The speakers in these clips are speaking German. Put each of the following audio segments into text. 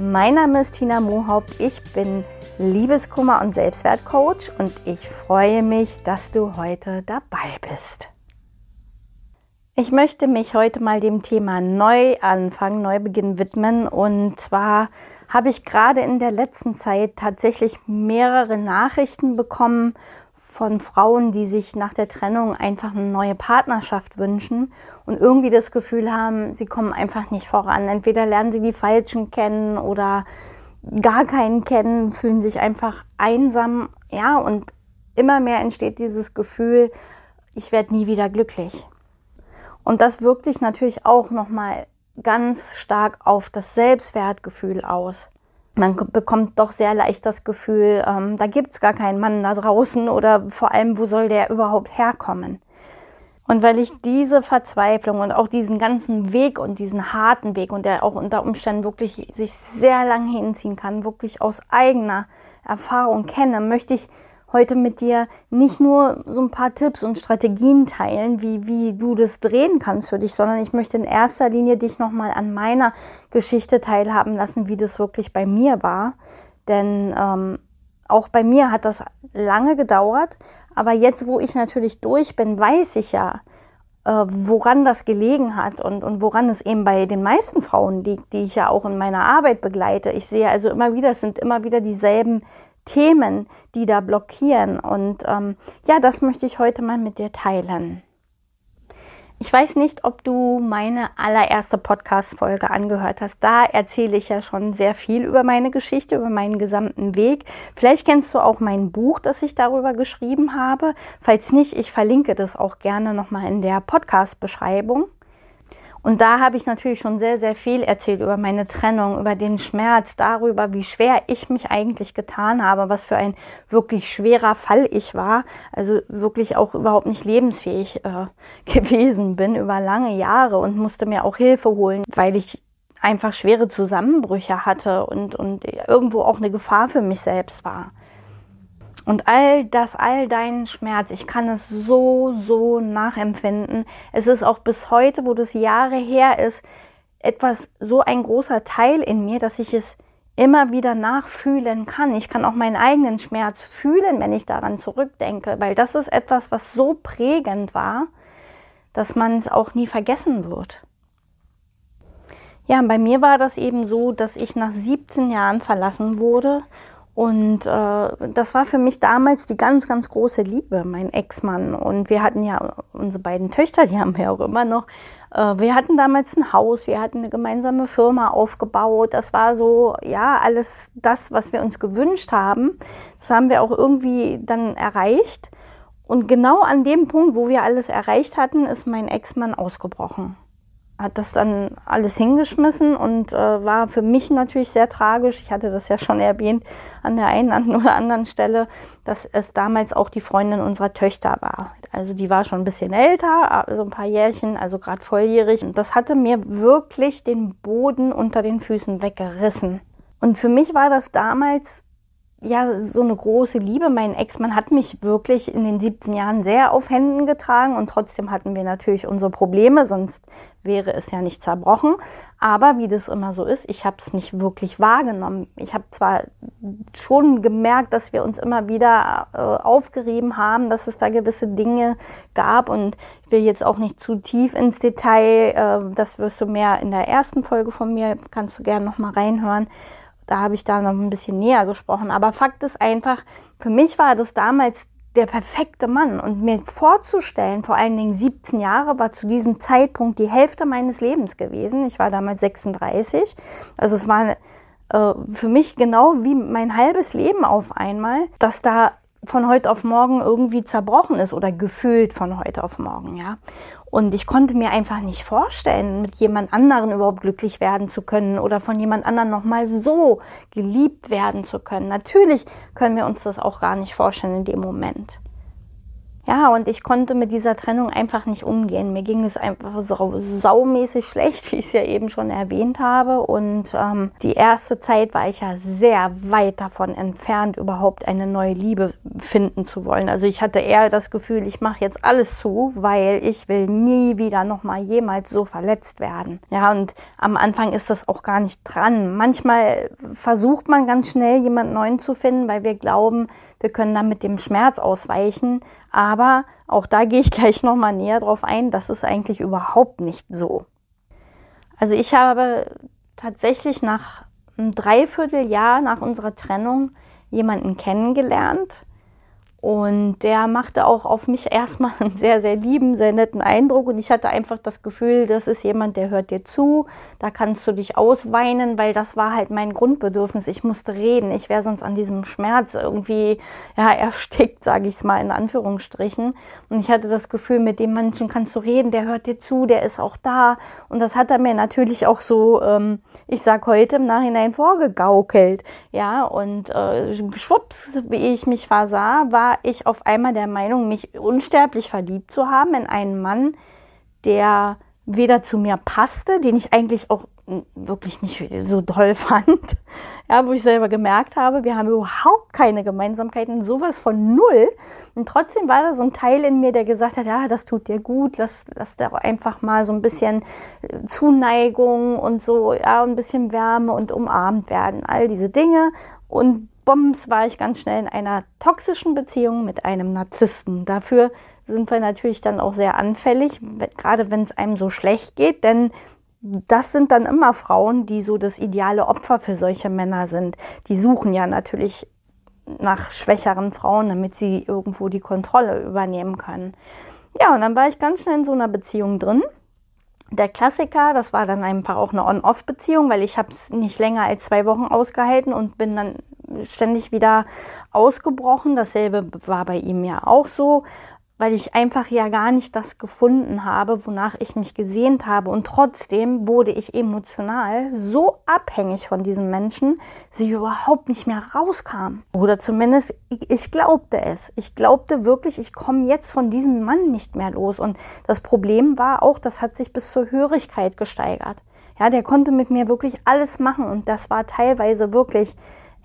Mein Name ist Tina Mohaupt, ich bin Liebeskummer und Selbstwertcoach und ich freue mich, dass du heute dabei bist. Ich möchte mich heute mal dem Thema Neuanfang, Neubeginn widmen und zwar habe ich gerade in der letzten Zeit tatsächlich mehrere Nachrichten bekommen von Frauen, die sich nach der Trennung einfach eine neue Partnerschaft wünschen und irgendwie das Gefühl haben, sie kommen einfach nicht voran. Entweder lernen sie die Falschen kennen oder gar keinen kennen, fühlen sich einfach einsam, ja, und immer mehr entsteht dieses Gefühl, ich werde nie wieder glücklich. Und das wirkt sich natürlich auch nochmal ganz stark auf das Selbstwertgefühl aus man bekommt doch sehr leicht das Gefühl, ähm, da gibt's gar keinen Mann da draußen oder vor allem, wo soll der überhaupt herkommen? Und weil ich diese Verzweiflung und auch diesen ganzen Weg und diesen harten Weg und der auch unter Umständen wirklich sich sehr lang hinziehen kann, wirklich aus eigener Erfahrung kenne, möchte ich heute mit dir nicht nur so ein paar Tipps und Strategien teilen, wie, wie du das drehen kannst für dich, sondern ich möchte in erster Linie dich nochmal an meiner Geschichte teilhaben lassen, wie das wirklich bei mir war. Denn ähm, auch bei mir hat das lange gedauert, aber jetzt, wo ich natürlich durch bin, weiß ich ja, äh, woran das gelegen hat und, und woran es eben bei den meisten Frauen liegt, die ich ja auch in meiner Arbeit begleite. Ich sehe also immer wieder, es sind immer wieder dieselben Themen, die da blockieren. Und ähm, ja, das möchte ich heute mal mit dir teilen. Ich weiß nicht, ob du meine allererste Podcast-Folge angehört hast. Da erzähle ich ja schon sehr viel über meine Geschichte, über meinen gesamten Weg. Vielleicht kennst du auch mein Buch, das ich darüber geschrieben habe. Falls nicht, ich verlinke das auch gerne nochmal in der Podcast-Beschreibung. Und da habe ich natürlich schon sehr, sehr viel erzählt über meine Trennung, über den Schmerz, darüber, wie schwer ich mich eigentlich getan habe, was für ein wirklich schwerer Fall ich war. Also wirklich auch überhaupt nicht lebensfähig äh, gewesen bin über lange Jahre und musste mir auch Hilfe holen, weil ich einfach schwere Zusammenbrüche hatte und, und irgendwo auch eine Gefahr für mich selbst war. Und all das, all deinen Schmerz, ich kann es so, so nachempfinden. Es ist auch bis heute, wo das Jahre her ist, etwas, so ein großer Teil in mir, dass ich es immer wieder nachfühlen kann. Ich kann auch meinen eigenen Schmerz fühlen, wenn ich daran zurückdenke, weil das ist etwas, was so prägend war, dass man es auch nie vergessen wird. Ja, bei mir war das eben so, dass ich nach 17 Jahren verlassen wurde und äh, das war für mich damals die ganz, ganz große Liebe, mein Ex-Mann. Und wir hatten ja unsere beiden Töchter, die haben wir auch immer noch. Äh, wir hatten damals ein Haus, wir hatten eine gemeinsame Firma aufgebaut. Das war so, ja, alles das, was wir uns gewünscht haben. Das haben wir auch irgendwie dann erreicht. Und genau an dem Punkt, wo wir alles erreicht hatten, ist mein Ex-Mann ausgebrochen hat das dann alles hingeschmissen und äh, war für mich natürlich sehr tragisch. Ich hatte das ja schon erwähnt an der einen oder anderen Stelle, dass es damals auch die Freundin unserer Töchter war. Also die war schon ein bisschen älter, so also ein paar Jährchen, also gerade volljährig. Und das hatte mir wirklich den Boden unter den Füßen weggerissen. Und für mich war das damals ja, so eine große Liebe. Mein Ex-Mann hat mich wirklich in den 17 Jahren sehr auf Händen getragen und trotzdem hatten wir natürlich unsere Probleme, sonst wäre es ja nicht zerbrochen. Aber wie das immer so ist, ich habe es nicht wirklich wahrgenommen. Ich habe zwar schon gemerkt, dass wir uns immer wieder äh, aufgerieben haben, dass es da gewisse Dinge gab und ich will jetzt auch nicht zu tief ins Detail, äh, das wirst du mehr in der ersten Folge von mir, kannst du gerne nochmal reinhören da habe ich da noch ein bisschen näher gesprochen. Aber Fakt ist einfach, für mich war das damals der perfekte Mann. Und mir vorzustellen, vor allen Dingen 17 Jahre, war zu diesem Zeitpunkt die Hälfte meines Lebens gewesen. Ich war damals 36. Also es war äh, für mich genau wie mein halbes Leben auf einmal, dass da von heute auf morgen irgendwie zerbrochen ist oder gefühlt von heute auf morgen, ja. Und ich konnte mir einfach nicht vorstellen, mit jemand anderen überhaupt glücklich werden zu können oder von jemand anderen nochmal so geliebt werden zu können. Natürlich können wir uns das auch gar nicht vorstellen in dem Moment. Ja, und ich konnte mit dieser Trennung einfach nicht umgehen. Mir ging es einfach sau saumäßig schlecht, wie ich es ja eben schon erwähnt habe. Und ähm, die erste Zeit war ich ja sehr weit davon entfernt, überhaupt eine neue Liebe finden zu wollen. Also ich hatte eher das Gefühl, ich mache jetzt alles zu, weil ich will nie wieder nochmal jemals so verletzt werden. Ja, und am Anfang ist das auch gar nicht dran. Manchmal versucht man ganz schnell, jemand Neuen zu finden, weil wir glauben, wir können dann mit dem Schmerz ausweichen. Aber auch da gehe ich gleich nochmal näher drauf ein. Das ist eigentlich überhaupt nicht so. Also ich habe tatsächlich nach einem Dreivierteljahr nach unserer Trennung jemanden kennengelernt, und der machte auch auf mich erstmal einen sehr, sehr lieben, sehr netten Eindruck. Und ich hatte einfach das Gefühl, das ist jemand, der hört dir zu. Da kannst du dich ausweinen, weil das war halt mein Grundbedürfnis. Ich musste reden. Ich wäre sonst an diesem Schmerz irgendwie ja, erstickt, sage ich es mal in Anführungsstrichen. Und ich hatte das Gefühl, mit dem Menschen kannst du reden, der hört dir zu, der ist auch da. Und das hat er mir natürlich auch so, ähm, ich sag heute im Nachhinein vorgegaukelt. Ja, und äh, schwupps, wie ich mich versah, war war ich auf einmal der Meinung, mich unsterblich verliebt zu haben in einen Mann, der weder zu mir passte, den ich eigentlich auch wirklich nicht so toll fand, ja, wo ich selber gemerkt habe, wir haben überhaupt keine Gemeinsamkeiten, sowas von null. Und trotzdem war da so ein Teil in mir, der gesagt hat, ja, das tut dir gut, lass, lass da einfach mal so ein bisschen äh, Zuneigung und so, ja, ein bisschen Wärme und umarmt werden, all diese Dinge. Und Bombs war ich ganz schnell in einer toxischen Beziehung mit einem Narzissten. Dafür sind wir natürlich dann auch sehr anfällig, gerade wenn es einem so schlecht geht, denn das sind dann immer Frauen, die so das ideale Opfer für solche Männer sind. Die suchen ja natürlich nach schwächeren Frauen, damit sie irgendwo die Kontrolle übernehmen können. Ja, und dann war ich ganz schnell in so einer Beziehung drin. Der Klassiker, das war dann einfach auch eine On-Off-Beziehung, weil ich habe es nicht länger als zwei Wochen ausgehalten und bin dann ständig wieder ausgebrochen. Dasselbe war bei ihm ja auch so, weil ich einfach ja gar nicht das gefunden habe, wonach ich mich gesehnt habe. Und trotzdem wurde ich emotional so abhängig von diesem Menschen, sie überhaupt nicht mehr rauskam. Oder zumindest ich glaubte es. Ich glaubte wirklich, ich komme jetzt von diesem Mann nicht mehr los. Und das Problem war auch, das hat sich bis zur Hörigkeit gesteigert. Ja, der konnte mit mir wirklich alles machen und das war teilweise wirklich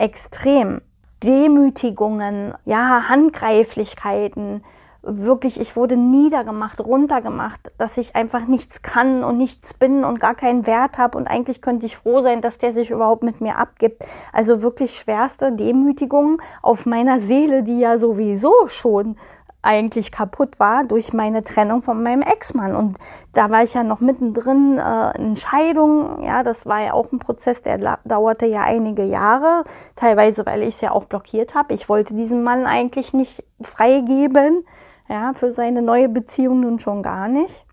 extrem. Demütigungen, ja, Handgreiflichkeiten, wirklich, ich wurde niedergemacht, runtergemacht, dass ich einfach nichts kann und nichts bin und gar keinen Wert habe und eigentlich könnte ich froh sein, dass der sich überhaupt mit mir abgibt. Also wirklich schwerste Demütigungen auf meiner Seele, die ja sowieso schon eigentlich kaputt war durch meine Trennung von meinem Ex-Mann. Und da war ich ja noch mittendrin äh, in Scheidung. Ja, das war ja auch ein Prozess, der dauerte ja einige Jahre. Teilweise, weil ich es ja auch blockiert habe. Ich wollte diesen Mann eigentlich nicht freigeben. Ja, für seine neue Beziehung nun schon gar nicht.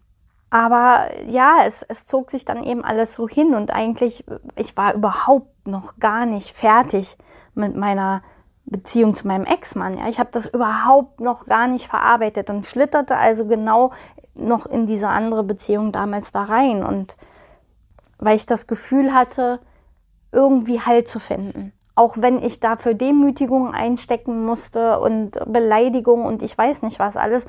Aber ja, es, es zog sich dann eben alles so hin und eigentlich, ich war überhaupt noch gar nicht fertig mit meiner Beziehung zu meinem Ex-Mann. Ja, ich habe das überhaupt noch gar nicht verarbeitet und schlitterte also genau noch in diese andere Beziehung damals da rein und weil ich das Gefühl hatte, irgendwie Halt zu finden. Auch wenn ich dafür Demütigungen einstecken musste und Beleidigungen und ich weiß nicht was alles.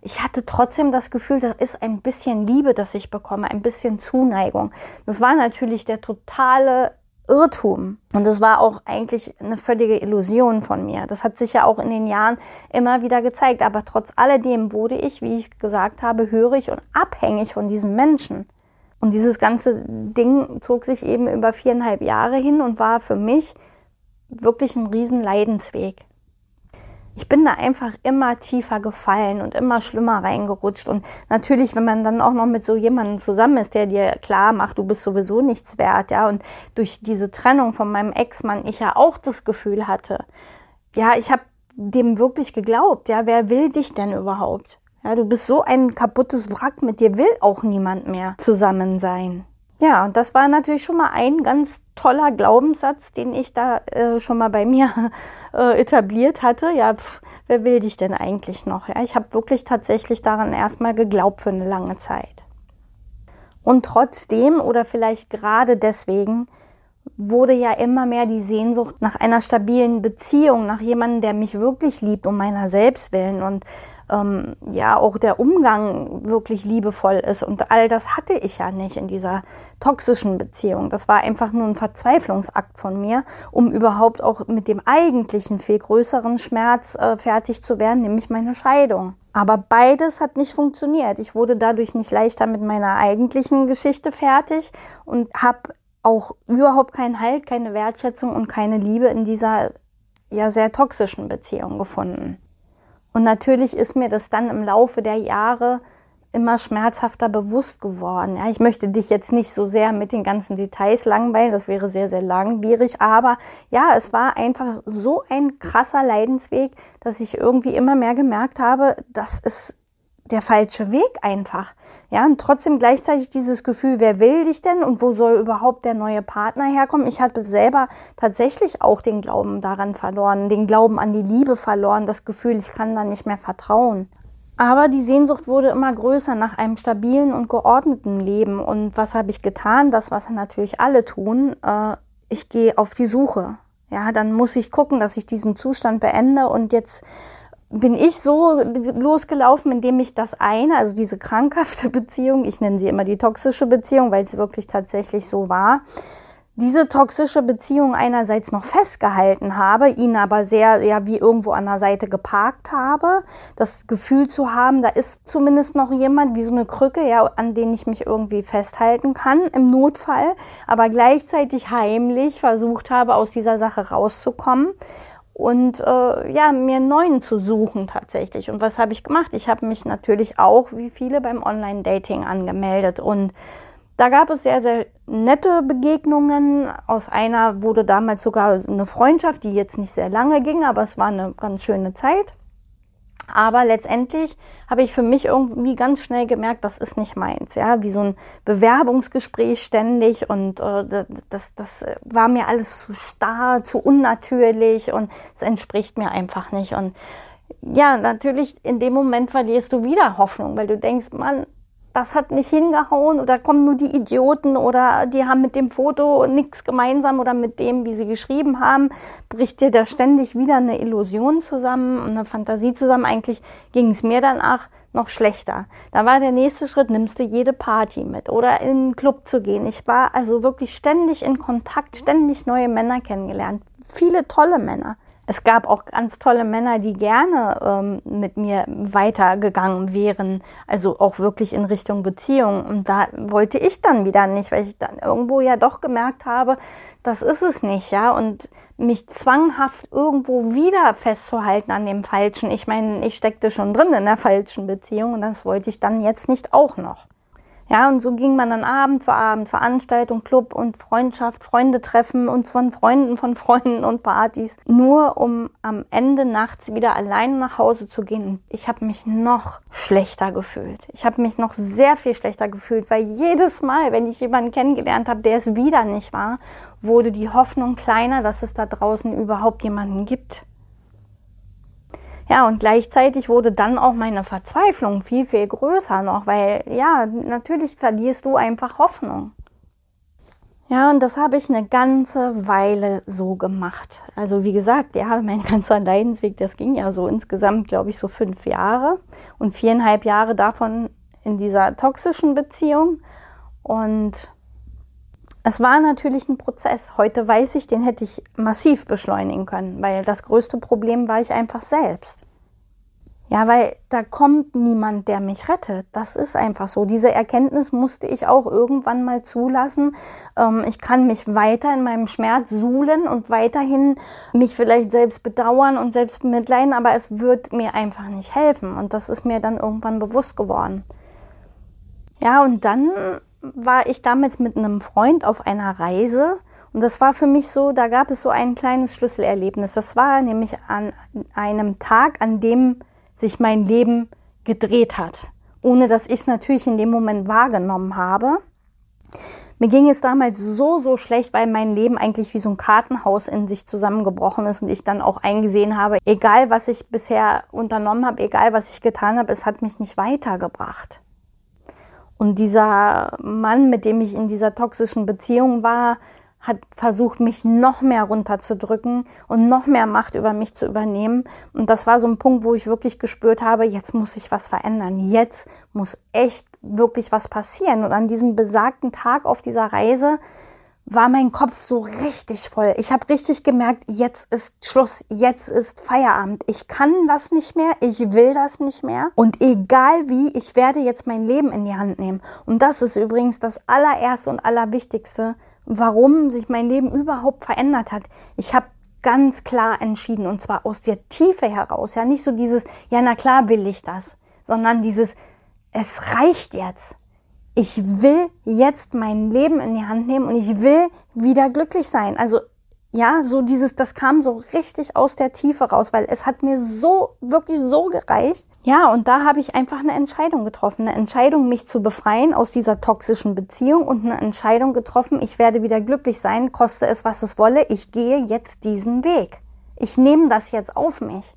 Ich hatte trotzdem das Gefühl, das ist ein bisschen Liebe, das ich bekomme, ein bisschen Zuneigung. Das war natürlich der totale Irrtum. Und das war auch eigentlich eine völlige Illusion von mir. Das hat sich ja auch in den Jahren immer wieder gezeigt. Aber trotz alledem wurde ich, wie ich gesagt habe, hörig und abhängig von diesem Menschen. Und dieses ganze Ding zog sich eben über viereinhalb Jahre hin und war für mich wirklich ein riesen Leidensweg ich bin da einfach immer tiefer gefallen und immer schlimmer reingerutscht. Und natürlich, wenn man dann auch noch mit so jemandem zusammen ist, der dir klar macht, du bist sowieso nichts wert, ja, und durch diese Trennung von meinem Ex-Mann ich ja auch das Gefühl hatte, ja, ich habe dem wirklich geglaubt, ja, wer will dich denn überhaupt? Ja, du bist so ein kaputtes Wrack, mit dir will auch niemand mehr zusammen sein. Ja, und das war natürlich schon mal ein ganz toller Glaubenssatz, den ich da äh, schon mal bei mir äh, etabliert hatte. Ja, pf, wer will dich denn eigentlich noch? Ja, ich habe wirklich tatsächlich daran erstmal geglaubt für eine lange Zeit. Und trotzdem oder vielleicht gerade deswegen wurde ja immer mehr die Sehnsucht nach einer stabilen Beziehung, nach jemandem, der mich wirklich liebt, um meiner selbst willen und ähm, ja auch der Umgang wirklich liebevoll ist. Und all das hatte ich ja nicht in dieser toxischen Beziehung. Das war einfach nur ein Verzweiflungsakt von mir, um überhaupt auch mit dem eigentlichen viel größeren Schmerz äh, fertig zu werden, nämlich meine Scheidung. Aber beides hat nicht funktioniert. Ich wurde dadurch nicht leichter mit meiner eigentlichen Geschichte fertig und habe auch überhaupt keinen Halt, keine Wertschätzung und keine Liebe in dieser ja sehr toxischen Beziehung gefunden. Und natürlich ist mir das dann im Laufe der Jahre immer schmerzhafter bewusst geworden. Ja, ich möchte dich jetzt nicht so sehr mit den ganzen Details langweilen, das wäre sehr, sehr langwierig, aber ja, es war einfach so ein krasser Leidensweg, dass ich irgendwie immer mehr gemerkt habe, dass es der falsche Weg einfach. Ja, und trotzdem gleichzeitig dieses Gefühl, wer will dich denn und wo soll überhaupt der neue Partner herkommen? Ich hatte selber tatsächlich auch den Glauben daran verloren, den Glauben an die Liebe verloren, das Gefühl, ich kann da nicht mehr vertrauen. Aber die Sehnsucht wurde immer größer nach einem stabilen und geordneten Leben. Und was habe ich getan? Das, was natürlich alle tun. Äh, ich gehe auf die Suche. Ja, dann muss ich gucken, dass ich diesen Zustand beende und jetzt bin ich so losgelaufen, indem ich das eine, also diese krankhafte Beziehung, ich nenne sie immer die toxische Beziehung, weil es wirklich tatsächlich so war, diese toxische Beziehung einerseits noch festgehalten habe, ihn aber sehr, ja, wie irgendwo an der Seite geparkt habe, das Gefühl zu haben, da ist zumindest noch jemand, wie so eine Krücke, ja, an den ich mich irgendwie festhalten kann im Notfall, aber gleichzeitig heimlich versucht habe, aus dieser Sache rauszukommen und äh, ja, mir einen neuen zu suchen tatsächlich. Und was habe ich gemacht? Ich habe mich natürlich auch, wie viele, beim Online-Dating angemeldet. Und da gab es sehr, sehr nette Begegnungen. Aus einer wurde damals sogar eine Freundschaft, die jetzt nicht sehr lange ging, aber es war eine ganz schöne Zeit. Aber letztendlich habe ich für mich irgendwie ganz schnell gemerkt, das ist nicht meins. Ja, wie so ein Bewerbungsgespräch ständig und äh, das, das war mir alles zu starr, zu unnatürlich und es entspricht mir einfach nicht. Und ja, natürlich in dem Moment verlierst du wieder Hoffnung, weil du denkst, Mann, das hat nicht hingehauen oder kommen nur die Idioten oder die haben mit dem Foto nichts gemeinsam oder mit dem, wie sie geschrieben haben, bricht dir da ständig wieder eine Illusion zusammen, eine Fantasie zusammen. Eigentlich ging es mir danach noch schlechter. Da war der nächste Schritt, nimmst du jede Party mit oder in einen Club zu gehen. Ich war also wirklich ständig in Kontakt, ständig neue Männer kennengelernt. Viele tolle Männer es gab auch ganz tolle Männer, die gerne ähm, mit mir weitergegangen wären, also auch wirklich in Richtung Beziehung. Und da wollte ich dann wieder nicht, weil ich dann irgendwo ja doch gemerkt habe, das ist es nicht, ja. Und mich zwanghaft irgendwo wieder festzuhalten an dem Falschen. Ich meine, ich steckte schon drin in der falschen Beziehung und das wollte ich dann jetzt nicht auch noch. Ja, und so ging man dann Abend für Abend, Veranstaltung, Club und Freundschaft, Freunde treffen und von Freunden von Freunden und Partys, nur um am Ende nachts wieder alleine nach Hause zu gehen. Ich habe mich noch schlechter gefühlt. Ich habe mich noch sehr viel schlechter gefühlt, weil jedes Mal, wenn ich jemanden kennengelernt habe, der es wieder nicht war, wurde die Hoffnung kleiner, dass es da draußen überhaupt jemanden gibt. Ja, und gleichzeitig wurde dann auch meine Verzweiflung viel, viel größer noch, weil ja, natürlich verlierst du einfach Hoffnung. Ja, und das habe ich eine ganze Weile so gemacht. Also wie gesagt, ja, mein ganzer Leidensweg, das ging ja so insgesamt, glaube ich, so fünf Jahre und viereinhalb Jahre davon in dieser toxischen Beziehung. Und es war natürlich ein Prozess. Heute weiß ich, den hätte ich massiv beschleunigen können, weil das größte Problem war ich einfach selbst. Ja, weil da kommt niemand, der mich rettet. Das ist einfach so. Diese Erkenntnis musste ich auch irgendwann mal zulassen. Ähm, ich kann mich weiter in meinem Schmerz suhlen und weiterhin mich vielleicht selbst bedauern und selbst bemitleiden, aber es wird mir einfach nicht helfen. Und das ist mir dann irgendwann bewusst geworden. Ja, und dann war ich damals mit einem Freund auf einer Reise und das war für mich so, da gab es so ein kleines Schlüsselerlebnis. Das war nämlich an einem Tag, an dem sich mein Leben gedreht hat, ohne dass ich es natürlich in dem Moment wahrgenommen habe. Mir ging es damals so, so schlecht, weil mein Leben eigentlich wie so ein Kartenhaus in sich zusammengebrochen ist und ich dann auch eingesehen habe, egal was ich bisher unternommen habe, egal was ich getan habe, es hat mich nicht weitergebracht. Und dieser Mann, mit dem ich in dieser toxischen Beziehung war, hat versucht, mich noch mehr runterzudrücken und noch mehr Macht über mich zu übernehmen. Und das war so ein Punkt, wo ich wirklich gespürt habe, jetzt muss ich was verändern. Jetzt muss echt wirklich was passieren. Und an diesem besagten Tag auf dieser Reise war mein Kopf so richtig voll. Ich habe richtig gemerkt, jetzt ist Schluss, jetzt ist Feierabend. Ich kann das nicht mehr, ich will das nicht mehr. Und egal wie, ich werde jetzt mein Leben in die Hand nehmen. Und das ist übrigens das allererste und allerwichtigste, warum sich mein Leben überhaupt verändert hat. Ich habe ganz klar entschieden und zwar aus der Tiefe heraus. Ja, nicht so dieses, ja, na klar will ich das, sondern dieses, es reicht jetzt. Ich will jetzt mein Leben in die Hand nehmen und ich will wieder glücklich sein. Also ja, so dieses, das kam so richtig aus der Tiefe raus, weil es hat mir so, wirklich so gereicht. Ja, und da habe ich einfach eine Entscheidung getroffen. Eine Entscheidung, mich zu befreien aus dieser toxischen Beziehung und eine Entscheidung getroffen, ich werde wieder glücklich sein, koste es, was es wolle. Ich gehe jetzt diesen Weg. Ich nehme das jetzt auf mich.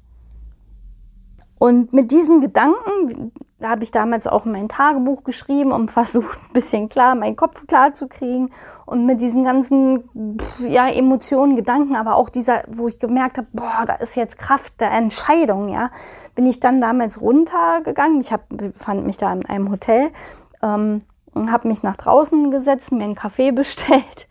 Und mit diesen Gedanken, da habe ich damals auch mein Tagebuch geschrieben und versucht, ein bisschen klar, meinen Kopf klar zu kriegen. Und mit diesen ganzen ja, Emotionen, Gedanken, aber auch dieser, wo ich gemerkt habe, boah, da ist jetzt Kraft der Entscheidung, ja, bin ich dann damals runtergegangen. Ich hab, fand mich da in einem Hotel, ähm, habe mich nach draußen gesetzt, mir einen Kaffee bestellt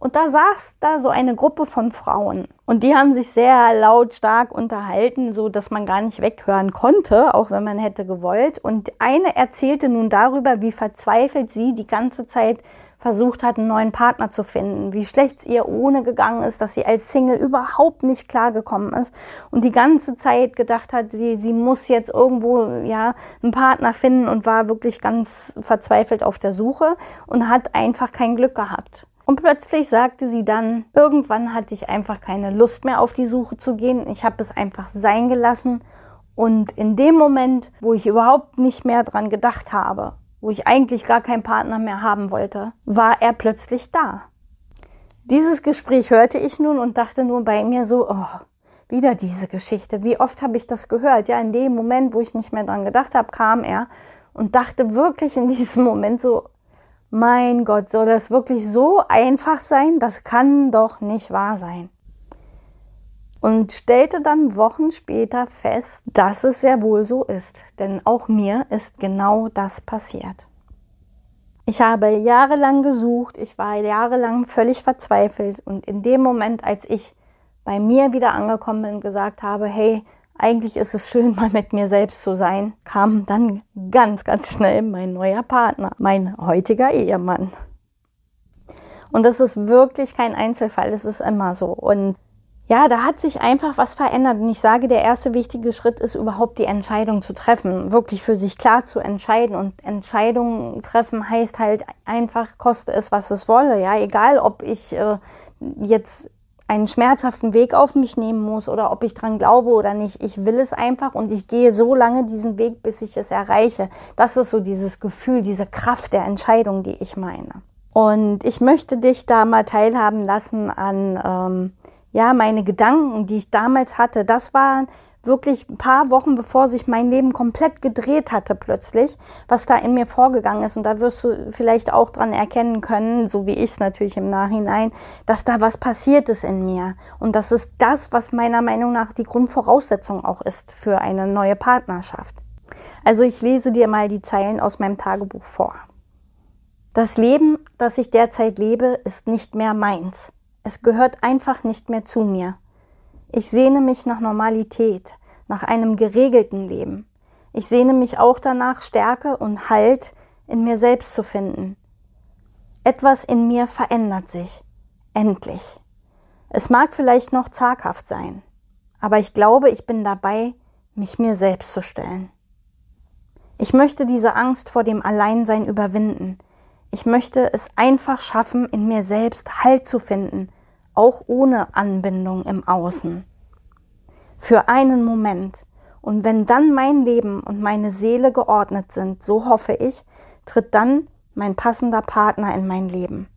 und da saß da so eine Gruppe von Frauen. Und die haben sich sehr lautstark unterhalten, so dass man gar nicht weghören konnte, auch wenn man hätte gewollt. Und eine erzählte nun darüber, wie verzweifelt sie die ganze Zeit versucht hat, einen neuen Partner zu finden, wie schlecht es ihr ohne gegangen ist, dass sie als Single überhaupt nicht klargekommen ist und die ganze Zeit gedacht hat, sie, sie muss jetzt irgendwo, ja, einen Partner finden und war wirklich ganz verzweifelt auf der Suche und hat einfach kein Glück gehabt. Und plötzlich sagte sie dann, irgendwann hatte ich einfach keine Lust mehr auf die Suche zu gehen. Ich habe es einfach sein gelassen. Und in dem Moment, wo ich überhaupt nicht mehr dran gedacht habe, wo ich eigentlich gar keinen Partner mehr haben wollte, war er plötzlich da. Dieses Gespräch hörte ich nun und dachte nur bei mir so, oh, wieder diese Geschichte. Wie oft habe ich das gehört? Ja, in dem Moment, wo ich nicht mehr dran gedacht habe, kam er und dachte wirklich in diesem Moment so, mein Gott, soll das wirklich so einfach sein? Das kann doch nicht wahr sein. Und stellte dann Wochen später fest, dass es sehr wohl so ist. Denn auch mir ist genau das passiert. Ich habe jahrelang gesucht, ich war jahrelang völlig verzweifelt und in dem Moment, als ich bei mir wieder angekommen bin und gesagt habe, hey, eigentlich ist es schön, mal mit mir selbst zu sein, kam dann ganz, ganz schnell mein neuer Partner, mein heutiger Ehemann. Und das ist wirklich kein Einzelfall, es ist immer so. Und ja, da hat sich einfach was verändert. Und ich sage, der erste wichtige Schritt ist überhaupt die Entscheidung zu treffen, wirklich für sich klar zu entscheiden. Und Entscheidungen treffen heißt halt einfach, koste es, was es wolle. Ja, egal, ob ich äh, jetzt einen schmerzhaften Weg auf mich nehmen muss oder ob ich dran glaube oder nicht. Ich will es einfach und ich gehe so lange diesen Weg, bis ich es erreiche. Das ist so dieses Gefühl, diese Kraft der Entscheidung, die ich meine. Und ich möchte dich da mal teilhaben lassen an ähm, ja meine Gedanken, die ich damals hatte. Das waren wirklich ein paar Wochen bevor sich mein Leben komplett gedreht hatte plötzlich, was da in mir vorgegangen ist. Und da wirst du vielleicht auch dran erkennen können, so wie ich es natürlich im Nachhinein, dass da was passiert ist in mir. Und das ist das, was meiner Meinung nach die Grundvoraussetzung auch ist für eine neue Partnerschaft. Also ich lese dir mal die Zeilen aus meinem Tagebuch vor. Das Leben, das ich derzeit lebe, ist nicht mehr meins. Es gehört einfach nicht mehr zu mir. Ich sehne mich nach Normalität, nach einem geregelten Leben. Ich sehne mich auch danach, Stärke und Halt in mir selbst zu finden. Etwas in mir verändert sich. Endlich. Es mag vielleicht noch zaghaft sein, aber ich glaube, ich bin dabei, mich mir selbst zu stellen. Ich möchte diese Angst vor dem Alleinsein überwinden. Ich möchte es einfach schaffen, in mir selbst Halt zu finden, auch ohne Anbindung im Außen. Für einen Moment. Und wenn dann mein Leben und meine Seele geordnet sind, so hoffe ich, tritt dann mein passender Partner in mein Leben.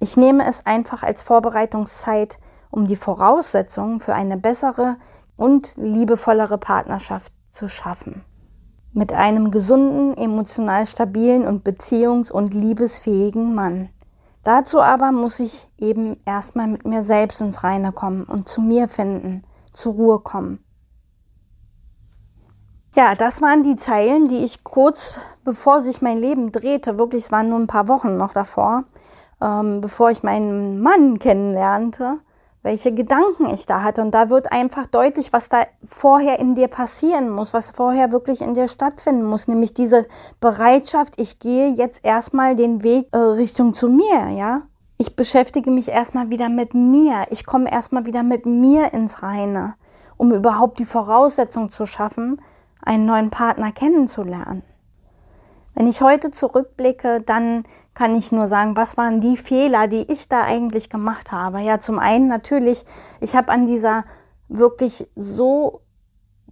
Ich nehme es einfach als Vorbereitungszeit, um die Voraussetzungen für eine bessere und liebevollere Partnerschaft zu schaffen. Mit einem gesunden, emotional stabilen und beziehungs- und liebesfähigen Mann. Dazu aber muss ich eben erstmal mit mir selbst ins Reine kommen und zu mir finden, zur Ruhe kommen. Ja, das waren die Zeilen, die ich kurz bevor sich mein Leben drehte, wirklich, es waren nur ein paar Wochen noch davor, ähm, bevor ich meinen Mann kennenlernte, welche Gedanken ich da hatte. Und da wird einfach deutlich, was da vorher in dir passieren muss, was vorher wirklich in dir stattfinden muss, nämlich diese Bereitschaft, ich gehe jetzt erstmal den Weg äh, Richtung zu mir, ja. Ich beschäftige mich erstmal wieder mit mir. Ich komme erstmal wieder mit mir ins Reine, um überhaupt die Voraussetzung zu schaffen, einen neuen Partner kennenzulernen. Wenn ich heute zurückblicke, dann kann ich nur sagen, was waren die Fehler, die ich da eigentlich gemacht habe. Ja, zum einen natürlich, ich habe an dieser wirklich so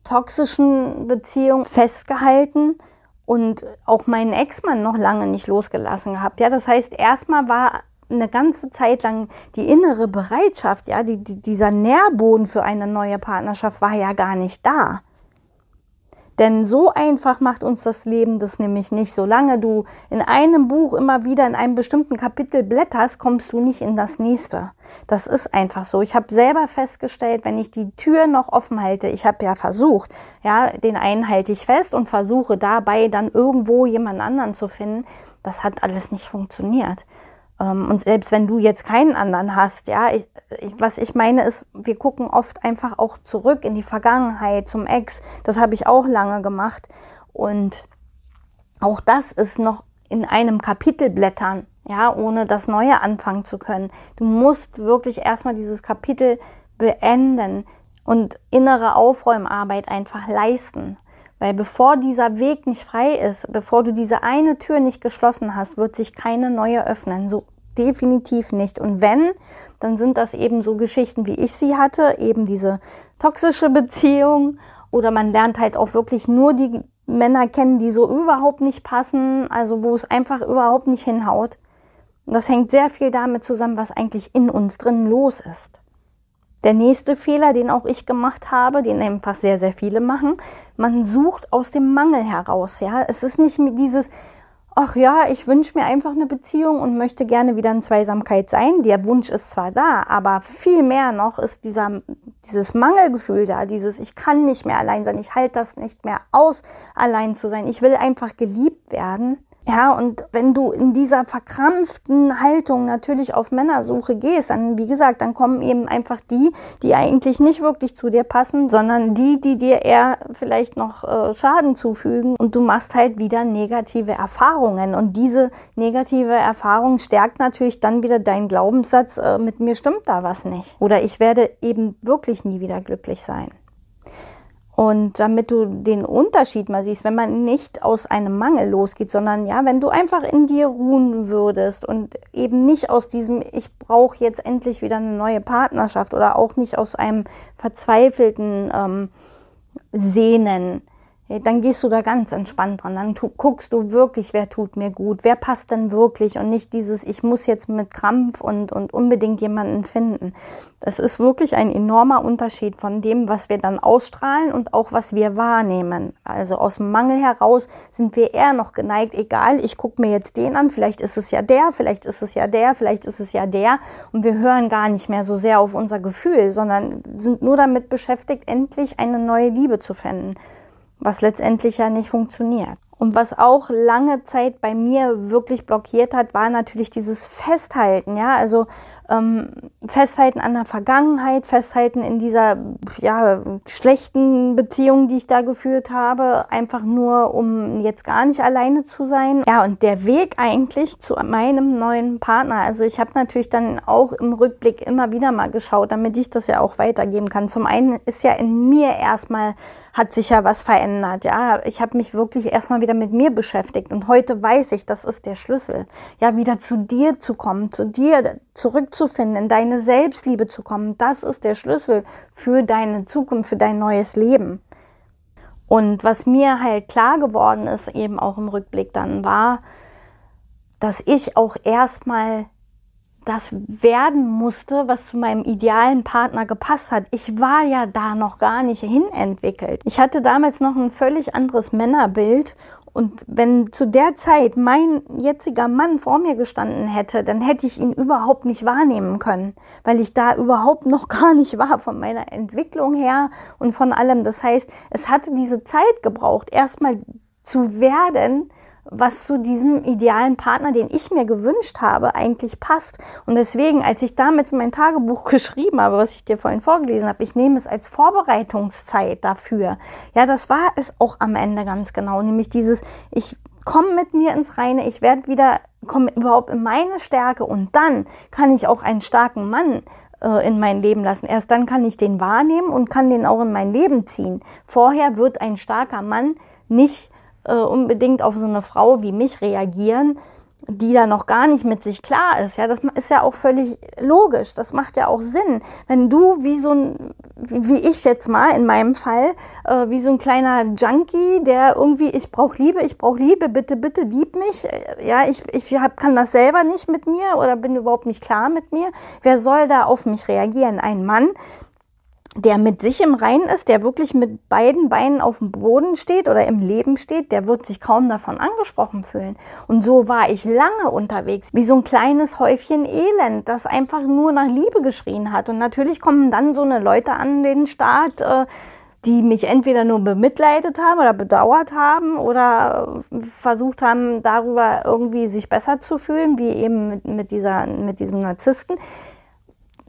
toxischen Beziehung festgehalten und auch meinen Ex-Mann noch lange nicht losgelassen gehabt. Ja, das heißt, erstmal war eine ganze Zeit lang die innere Bereitschaft, ja, die, die, dieser Nährboden für eine neue Partnerschaft war ja gar nicht da. Denn so einfach macht uns das Leben das nämlich nicht. Solange du in einem Buch immer wieder in einem bestimmten Kapitel blätterst, kommst du nicht in das nächste. Das ist einfach so. Ich habe selber festgestellt, wenn ich die Tür noch offen halte, ich habe ja versucht, ja, den einen halte ich fest und versuche dabei dann irgendwo jemand anderen zu finden. Das hat alles nicht funktioniert. Ähm, und selbst wenn du jetzt keinen anderen hast, ja, ich, ich, was ich meine ist, wir gucken oft einfach auch zurück in die Vergangenheit zum Ex. Das habe ich auch lange gemacht. Und auch das ist noch in einem Kapitel blättern, ja, ohne das Neue anfangen zu können. Du musst wirklich erstmal dieses Kapitel beenden und innere Aufräumarbeit einfach leisten. Weil bevor dieser Weg nicht frei ist, bevor du diese eine Tür nicht geschlossen hast, wird sich keine neue öffnen. So definitiv nicht. Und wenn, dann sind das eben so Geschichten, wie ich sie hatte, eben diese toxische Beziehung oder man lernt halt auch wirklich nur die Männer kennen, die so überhaupt nicht passen, also wo es einfach überhaupt nicht hinhaut. Und das hängt sehr viel damit zusammen, was eigentlich in uns drin los ist. Der nächste Fehler, den auch ich gemacht habe, den einfach sehr, sehr viele machen, man sucht aus dem Mangel heraus. Ja, es ist nicht dieses, ach ja, ich wünsche mir einfach eine Beziehung und möchte gerne wieder in Zweisamkeit sein. Der Wunsch ist zwar da, aber viel mehr noch ist dieser, dieses Mangelgefühl da, dieses, ich kann nicht mehr allein sein, ich halte das nicht mehr aus, allein zu sein. Ich will einfach geliebt werden. Ja, und wenn du in dieser verkrampften Haltung natürlich auf Männersuche gehst, dann, wie gesagt, dann kommen eben einfach die, die eigentlich nicht wirklich zu dir passen, sondern die, die dir eher vielleicht noch äh, Schaden zufügen. Und du machst halt wieder negative Erfahrungen. Und diese negative Erfahrung stärkt natürlich dann wieder deinen Glaubenssatz, äh, mit mir stimmt da was nicht. Oder ich werde eben wirklich nie wieder glücklich sein. Und damit du den Unterschied mal siehst, wenn man nicht aus einem Mangel losgeht, sondern ja, wenn du einfach in dir ruhen würdest und eben nicht aus diesem, ich brauche jetzt endlich wieder eine neue Partnerschaft oder auch nicht aus einem verzweifelten ähm, Sehnen, dann gehst du da ganz entspannt dran. Dann guckst du wirklich, wer tut mir gut, wer passt denn wirklich und nicht dieses, ich muss jetzt mit Krampf und, und unbedingt jemanden finden. Das ist wirklich ein enormer Unterschied von dem, was wir dann ausstrahlen und auch was wir wahrnehmen. Also aus dem Mangel heraus sind wir eher noch geneigt, egal, ich gucke mir jetzt den an, vielleicht ist es ja der, vielleicht ist es ja der, vielleicht ist es ja der und wir hören gar nicht mehr so sehr auf unser Gefühl, sondern sind nur damit beschäftigt, endlich eine neue Liebe zu finden was letztendlich ja nicht funktioniert. Und was auch lange Zeit bei mir wirklich blockiert hat, war natürlich dieses Festhalten, ja, also ähm, Festhalten an der Vergangenheit, Festhalten in dieser ja, schlechten Beziehung, die ich da geführt habe, einfach nur, um jetzt gar nicht alleine zu sein. Ja, und der Weg eigentlich zu meinem neuen Partner, also ich habe natürlich dann auch im Rückblick immer wieder mal geschaut, damit ich das ja auch weitergeben kann. Zum einen ist ja in mir erstmal hat sich ja was verändert, ja. Ich habe mich wirklich erstmal wieder mit mir beschäftigt und heute weiß ich, das ist der Schlüssel. Ja, wieder zu dir zu kommen, zu dir zurückzufinden, in deine Selbstliebe zu kommen, das ist der Schlüssel für deine Zukunft, für dein neues Leben. Und was mir halt klar geworden ist, eben auch im Rückblick dann war, dass ich auch erstmal das werden musste, was zu meinem idealen Partner gepasst hat. Ich war ja da noch gar nicht hinentwickelt. Ich hatte damals noch ein völlig anderes Männerbild und wenn zu der Zeit mein jetziger Mann vor mir gestanden hätte, dann hätte ich ihn überhaupt nicht wahrnehmen können, weil ich da überhaupt noch gar nicht war von meiner Entwicklung her und von allem. Das heißt, es hatte diese Zeit gebraucht, erstmal zu werden, was zu diesem idealen Partner, den ich mir gewünscht habe, eigentlich passt. Und deswegen, als ich damals mein Tagebuch geschrieben habe, was ich dir vorhin vorgelesen habe, ich nehme es als Vorbereitungszeit dafür. Ja, das war es auch am Ende ganz genau, nämlich dieses, ich komme mit mir ins Reine, ich werde wieder, komme überhaupt in meine Stärke und dann kann ich auch einen starken Mann äh, in mein Leben lassen. Erst dann kann ich den wahrnehmen und kann den auch in mein Leben ziehen. Vorher wird ein starker Mann nicht äh, unbedingt auf so eine Frau wie mich reagieren, die da noch gar nicht mit sich klar ist. Ja, das ist ja auch völlig logisch. Das macht ja auch Sinn. Wenn du wie so ein, wie ich jetzt mal in meinem Fall, äh, wie so ein kleiner Junkie, der irgendwie, ich brauche Liebe, ich brauche Liebe, bitte, bitte lieb mich. Äh, ja, ich, ich hab, kann das selber nicht mit mir oder bin überhaupt nicht klar mit mir. Wer soll da auf mich reagieren? Ein Mann, der mit sich im Reinen ist, der wirklich mit beiden Beinen auf dem Boden steht oder im Leben steht, der wird sich kaum davon angesprochen fühlen. Und so war ich lange unterwegs, wie so ein kleines Häufchen Elend, das einfach nur nach Liebe geschrien hat. Und natürlich kommen dann so eine Leute an den Start, äh, die mich entweder nur bemitleidet haben oder bedauert haben oder versucht haben, darüber irgendwie sich besser zu fühlen, wie eben mit dieser, mit diesem Narzissten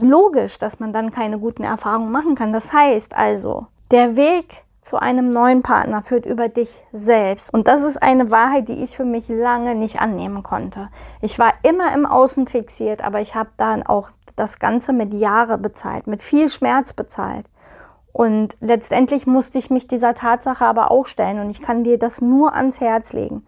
logisch, dass man dann keine guten Erfahrungen machen kann. Das heißt also, der Weg zu einem neuen Partner führt über dich selbst. Und das ist eine Wahrheit, die ich für mich lange nicht annehmen konnte. Ich war immer im Außen fixiert, aber ich habe dann auch das Ganze mit Jahre bezahlt, mit viel Schmerz bezahlt. Und letztendlich musste ich mich dieser Tatsache aber auch stellen und ich kann dir das nur ans Herz legen.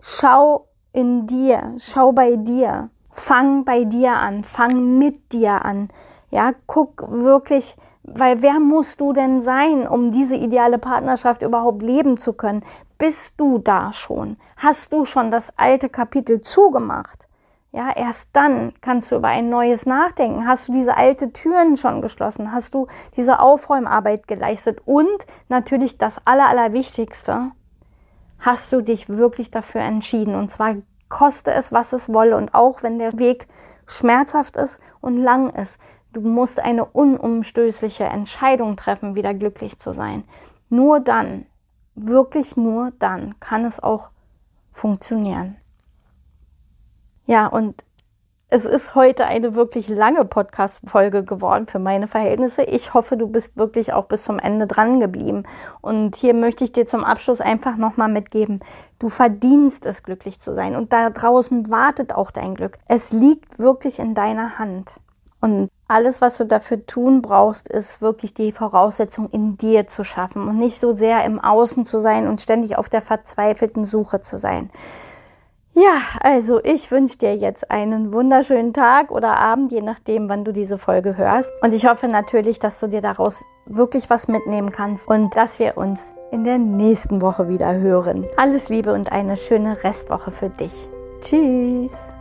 Schau in dir, schau bei dir. Fang bei dir an, fang mit dir an. Ja, guck wirklich, weil wer musst du denn sein, um diese ideale Partnerschaft überhaupt leben zu können? Bist du da schon? Hast du schon das alte Kapitel zugemacht? Ja, erst dann kannst du über ein neues nachdenken. Hast du diese alte Türen schon geschlossen? Hast du diese Aufräumarbeit geleistet? Und natürlich das Aller, Allerwichtigste, hast du dich wirklich dafür entschieden? Und zwar koste es, was es wolle. Und auch wenn der Weg schmerzhaft ist und lang ist, du musst eine unumstößliche Entscheidung treffen, wieder glücklich zu sein. Nur dann, wirklich nur dann kann es auch funktionieren. Ja, und es ist heute eine wirklich lange Podcast-Folge geworden für meine Verhältnisse. Ich hoffe, du bist wirklich auch bis zum Ende dran geblieben. Und hier möchte ich dir zum Abschluss einfach nochmal mitgeben. Du verdienst es, glücklich zu sein. Und da draußen wartet auch dein Glück. Es liegt wirklich in deiner Hand. Und alles, was du dafür tun brauchst, ist wirklich die Voraussetzung in dir zu schaffen und nicht so sehr im Außen zu sein und ständig auf der verzweifelten Suche zu sein. Ja, also ich wünsche dir jetzt einen wunderschönen Tag oder Abend, je nachdem, wann du diese Folge hörst. Und ich hoffe natürlich, dass du dir daraus wirklich was mitnehmen kannst und dass wir uns in der nächsten Woche wieder hören. Alles Liebe und eine schöne Restwoche für dich. Tschüss.